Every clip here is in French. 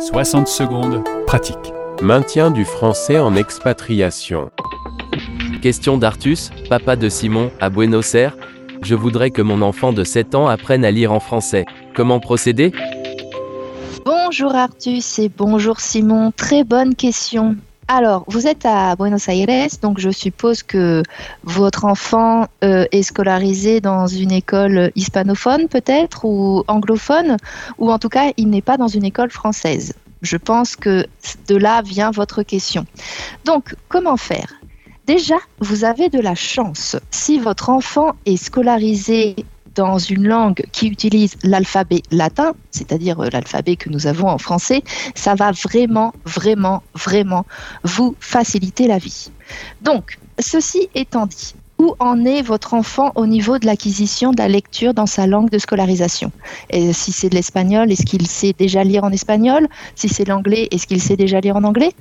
60 secondes, pratique. Maintien du français en expatriation. Question d'Artus, papa de Simon, à Buenos Aires. Je voudrais que mon enfant de 7 ans apprenne à lire en français. Comment procéder? Bonjour Artus et bonjour Simon, très bonne question. Alors, vous êtes à Buenos Aires, donc je suppose que votre enfant euh, est scolarisé dans une école hispanophone peut-être ou anglophone, ou en tout cas, il n'est pas dans une école française. Je pense que de là vient votre question. Donc, comment faire? Déjà, vous avez de la chance. Si votre enfant est scolarisé dans une langue qui utilise l'alphabet latin, c'est-à-dire euh, l'alphabet que nous avons en français, ça va vraiment, vraiment, vraiment vous faciliter la vie. Donc, ceci étant dit, où en est votre enfant au niveau de l'acquisition de la lecture dans sa langue de scolarisation? Et si c'est de l'espagnol, est-ce qu'il sait déjà lire en espagnol? Si c'est l'anglais, est-ce qu'il sait déjà lire en anglais?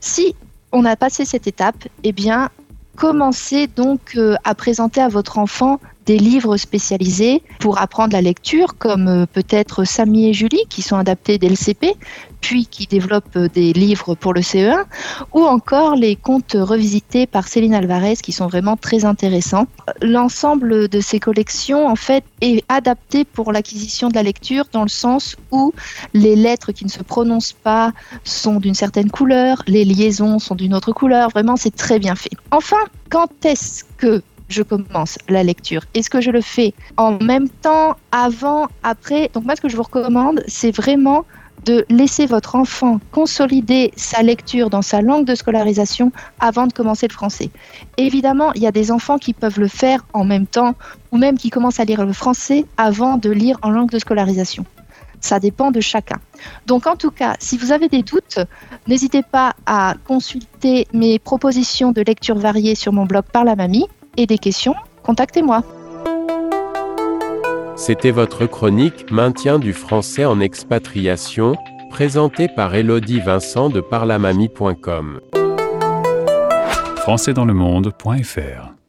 Si on a passé cette étape, eh bien, commencez donc euh, à présenter à votre enfant des livres spécialisés pour apprendre la lecture, comme euh, peut-être Samy et Julie, qui sont adaptés dès le CP, puis qui développent euh, des livres pour le CE1, ou encore les contes revisités par Céline Alvarez, qui sont vraiment très intéressants. L'ensemble de ces collections, en fait, est adapté pour l'acquisition de la lecture, dans le sens où les lettres qui ne se prononcent pas sont d'une certaine couleur, les liaisons sont d'une autre couleur. Vraiment, c'est très bien fait. Enfin, quand est-ce que je commence la lecture. Est-ce que je le fais en même temps, avant, après? Donc moi, ce que je vous recommande, c'est vraiment de laisser votre enfant consolider sa lecture dans sa langue de scolarisation avant de commencer le français. Évidemment, il y a des enfants qui peuvent le faire en même temps ou même qui commencent à lire le français avant de lire en langue de scolarisation. Ça dépend de chacun. Donc en tout cas, si vous avez des doutes, n'hésitez pas à consulter mes propositions de lecture variée sur mon blog Par la Mamie et des questions, contactez-moi. C'était votre chronique Maintien du français en expatriation, présentée par Elodie Vincent de parlamamie.com. Françaisdanslemonde.fr